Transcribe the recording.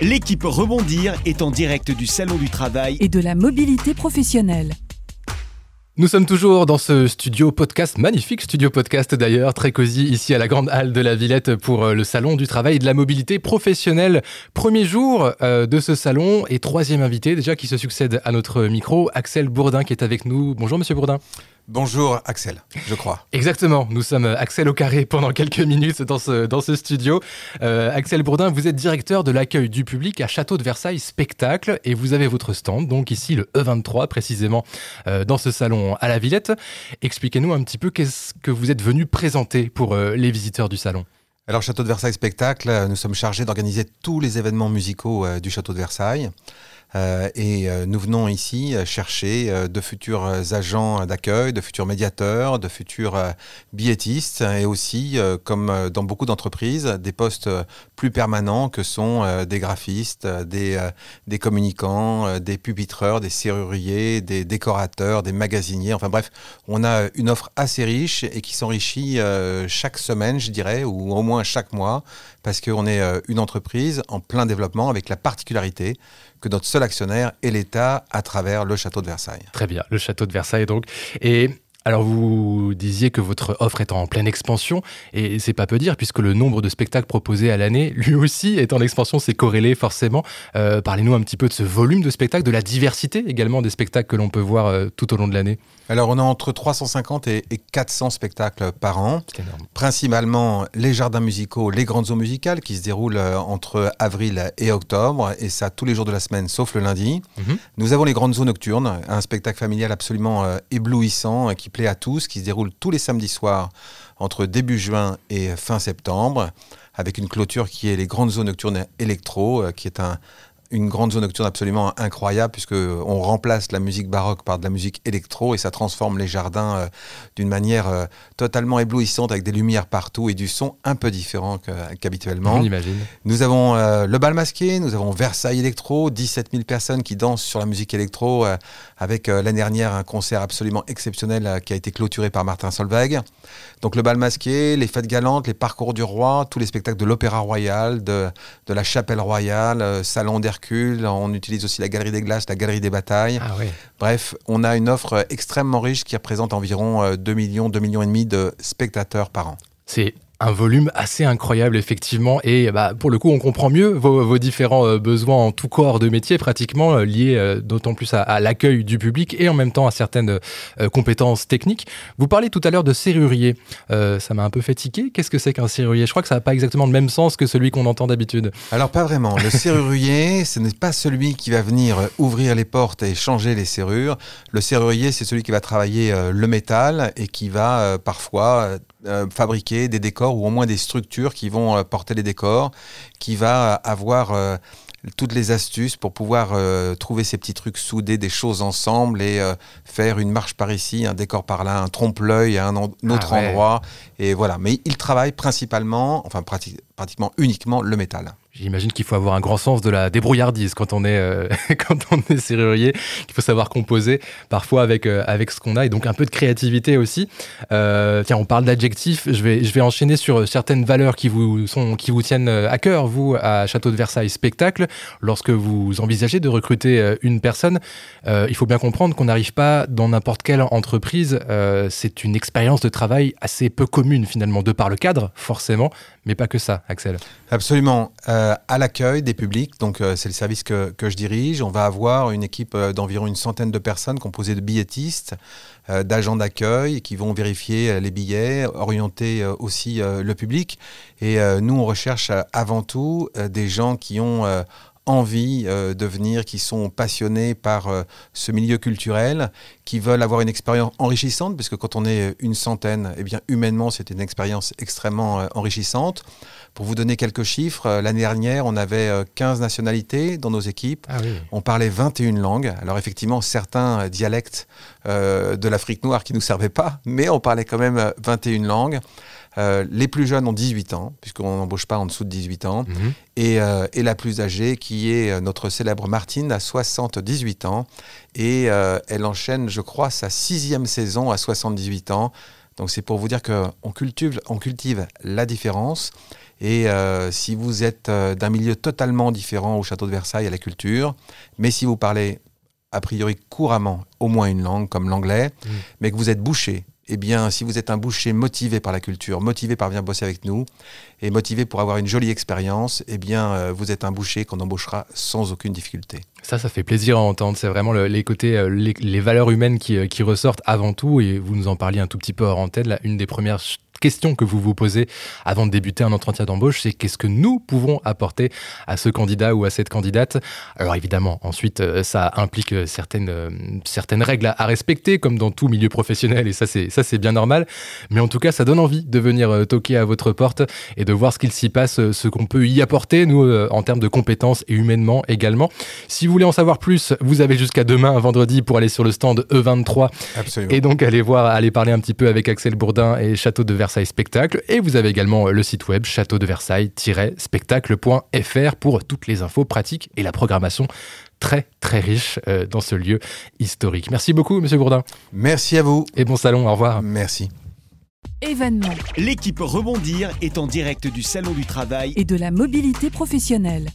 L'équipe Rebondir est en direct du Salon du Travail. et de la mobilité professionnelle. Nous sommes toujours dans ce studio podcast, magnifique studio podcast d'ailleurs, très cosy ici à la Grande Halle de la Villette pour euh, le Salon du Travail et de la Mobilité Professionnelle. Premier jour euh, de ce salon et troisième invité déjà qui se succède à notre micro, Axel Bourdin qui est avec nous. Bonjour Monsieur Bourdin. Bonjour Axel, je crois. Exactement, nous sommes Axel au carré pendant quelques minutes dans ce, dans ce studio. Euh, Axel Bourdin, vous êtes directeur de l'accueil du public à Château de Versailles Spectacle et vous avez votre stand, donc ici le E23 précisément, euh, dans ce salon à la Villette. Expliquez-nous un petit peu qu'est-ce que vous êtes venu présenter pour euh, les visiteurs du salon. Alors Château de Versailles Spectacle, euh, nous sommes chargés d'organiser tous les événements musicaux euh, du Château de Versailles. Euh, et euh, nous venons ici euh, chercher de futurs agents d'accueil, de futurs médiateurs, de futurs billettistes et aussi, comme dans beaucoup d'entreprises, des postes plus permanents que sont des graphistes, des, des communicants, des pupitreurs, des serruriers, des décorateurs, des magasiniers. Enfin bref, on a une offre assez riche et qui s'enrichit chaque semaine, je dirais, ou au moins chaque mois, parce qu'on est une entreprise en plein développement avec la particularité que notre seul actionnaire est l'État à travers le château de Versailles. Très bien, le château de Versailles donc. Et alors vous disiez que votre offre est en pleine expansion et c'est pas peu dire puisque le nombre de spectacles proposés à l'année lui aussi est en expansion, c'est corrélé forcément. Euh, Parlez-nous un petit peu de ce volume de spectacles, de la diversité également des spectacles que l'on peut voir euh, tout au long de l'année. Alors on a entre 350 et, et 400 spectacles par an, principalement les jardins musicaux, les grandes eaux musicales qui se déroulent euh, entre avril et octobre, et ça tous les jours de la semaine sauf le lundi. Mhm. Nous avons les grandes eaux nocturnes, un spectacle familial absolument euh, éblouissant euh, plaît à tous, qui se déroule tous les samedis soirs entre début juin et fin septembre, avec une clôture qui est les grandes zones nocturnes électro, euh, qui est un, une grande zone nocturne absolument incroyable, puisque on remplace la musique baroque par de la musique électro et ça transforme les jardins euh, d'une manière euh, totalement éblouissante avec des lumières partout et du son un peu différent qu'habituellement. On imagine. Nous avons euh, le bal masqué, nous avons Versailles électro, 17 000 personnes qui dansent sur la musique électro, avec l'année dernière un concert absolument exceptionnel qui a été clôturé par Martin Solveig. Donc le bal masqué, les fêtes galantes, les parcours du roi, tous les spectacles de l'Opéra Royal, de, de la Chapelle Royale, Salon on utilise aussi la Galerie des Glaces, la Galerie des Batailles. Ah. Bref, on a une offre euh, extrêmement riche qui représente environ euh, 2 millions, 2 millions et demi de spectateurs par an. C'est un volume assez incroyable, effectivement. Et bah, pour le coup, on comprend mieux vos, différents euh, besoins en tout corps de métier, pratiquement euh, liés euh, d'autant plus à, à l'accueil du public et en même temps à certaines compétences techniques. Vous parlez tout à l'heure de serrurier. Ça m'a un peu fait tiquer. Qu'est-ce que c'est qu'un serrurier? Je crois que ça n'a pas exactement le même sens que celui qu'on entend d'habitude. Alors pas vraiment. Le serrurier, ce n'est pas celui qui va venir ouvrir les portes et changer les serrures. Le serrurier, c'est celui qui va travailler le métal et qui va parfois fabriquer des décors ou au moins des structures qui vont euh, porter les décors, qui va euh, avoir euh, toutes les astuces pour pouvoir euh, trouver ces petits trucs soudés, des choses ensemble et euh, faire une marche par ici, un décor par là, un trompe-l'œil à un, en- autre Ah ouais. endroit. Et voilà. Mais il travaille principalement, enfin prati- pratiquement uniquement le métal. J'imagine qu'il faut avoir un grand sens de la débrouillardise quand on est, euh, quand on est serrurier, qu'il faut savoir composer parfois avec, euh, avec ce qu'on a et donc un peu de créativité aussi. Euh, tiens, on parle d'adjectifs, je vais, je vais enchaîner sur certaines valeurs qui vous, sont, qui vous tiennent à cœur, vous, à Château de Versailles Spectacle. Lorsque vous envisagez de recruter une personne, il faut bien comprendre qu'on n'arrive pas dans n'importe quelle entreprise. C'est une expérience de travail assez peu commune finalement, de par le cadre, forcément, mais pas que ça, Axel. Absolument. À l'accueil des publics, donc euh, c'est le service que, je dirige, on va avoir une équipe euh, d'environ une centaine de personnes composée de billettistes, euh, d'agents d'accueil qui vont vérifier euh, les billets, orienter euh, aussi euh, le public. Et euh, nous, on recherche euh, avant tout euh, des gens qui ont euh, envie euh, de venir, qui sont passionnés par euh, ce milieu culturel, qui veulent avoir une expérience enrichissante, puisque quand on est une centaine, eh bien humainement, c'est une expérience extrêmement euh, enrichissante. Pour vous donner quelques chiffres, l'année dernière, on avait euh, 15 nationalités dans nos équipes. Ah oui. On parlait 21 langues. Alors effectivement, certains dialectes de l'Afrique noire qui ne nous servaient pas, mais on parlait quand même euh, 21 langues. Euh, les plus jeunes ont 18 ans, puisqu'on n'embauche pas en dessous de 18 ans. Mhm. Et, euh, et la plus âgée, qui est euh, notre célèbre Martine, à 78 ans. Et euh, elle enchaîne, je crois, sa sixième saison à 78 ans. Donc c'est pour vous dire qu'on cultive, on cultive la différence. Et euh, si vous êtes d'un milieu totalement différent au château de Versailles, à la culture, mais si vous parlez a priori couramment au moins une langue comme l'anglais, Mm. mais que vous êtes boucher, eh bien, si vous êtes un boucher motivé par la culture, motivé par venir bosser avec nous et motivé pour avoir une jolie expérience, eh bien, euh, vous êtes un boucher qu'on embauchera sans aucune difficulté. Ça, ça fait plaisir à entendre. C'est vraiment le- les côtés, euh, les, les valeurs humaines qui, euh, qui ressortent avant tout. Et vous nous en parliez un tout petit peu hors antenne. Là, une des premières questions que vous vous posez avant de débuter un entretien d'embauche, c'est qu'est-ce que nous pouvons apporter à ce candidat ou à cette candidate? Alors évidemment, ensuite, euh, ça implique euh, certaines, euh, certaines règles à, à respecter, comme dans tout milieu professionnel. Et ça, c'est ça, c'est bien normal. Mais en tout cas, ça donne envie de venir toquer à votre porte et de voir ce qu'il s'y passe, ce qu'on peut y apporter, nous, en termes de compétences et humainement également. Si vous voulez en savoir plus, vous avez jusqu'à demain, vendredi, pour aller sur le stand E23 Absolument. et donc aller voir, aller parler un petit peu avec Axel Bourdin et Château de Versailles Spectacle. Et vous avez également euh, le site web château de Versailles-spectacle.fr pour toutes les infos pratiques et la programmation très très riche euh, dans ce lieu historique. Merci beaucoup, Monsieur Bourdin, Merci à vous. et bon salon. Au revoir. Merci. Événements L'équipe Rebondir est en direct du Salon du Travail et de la mobilité professionnelle.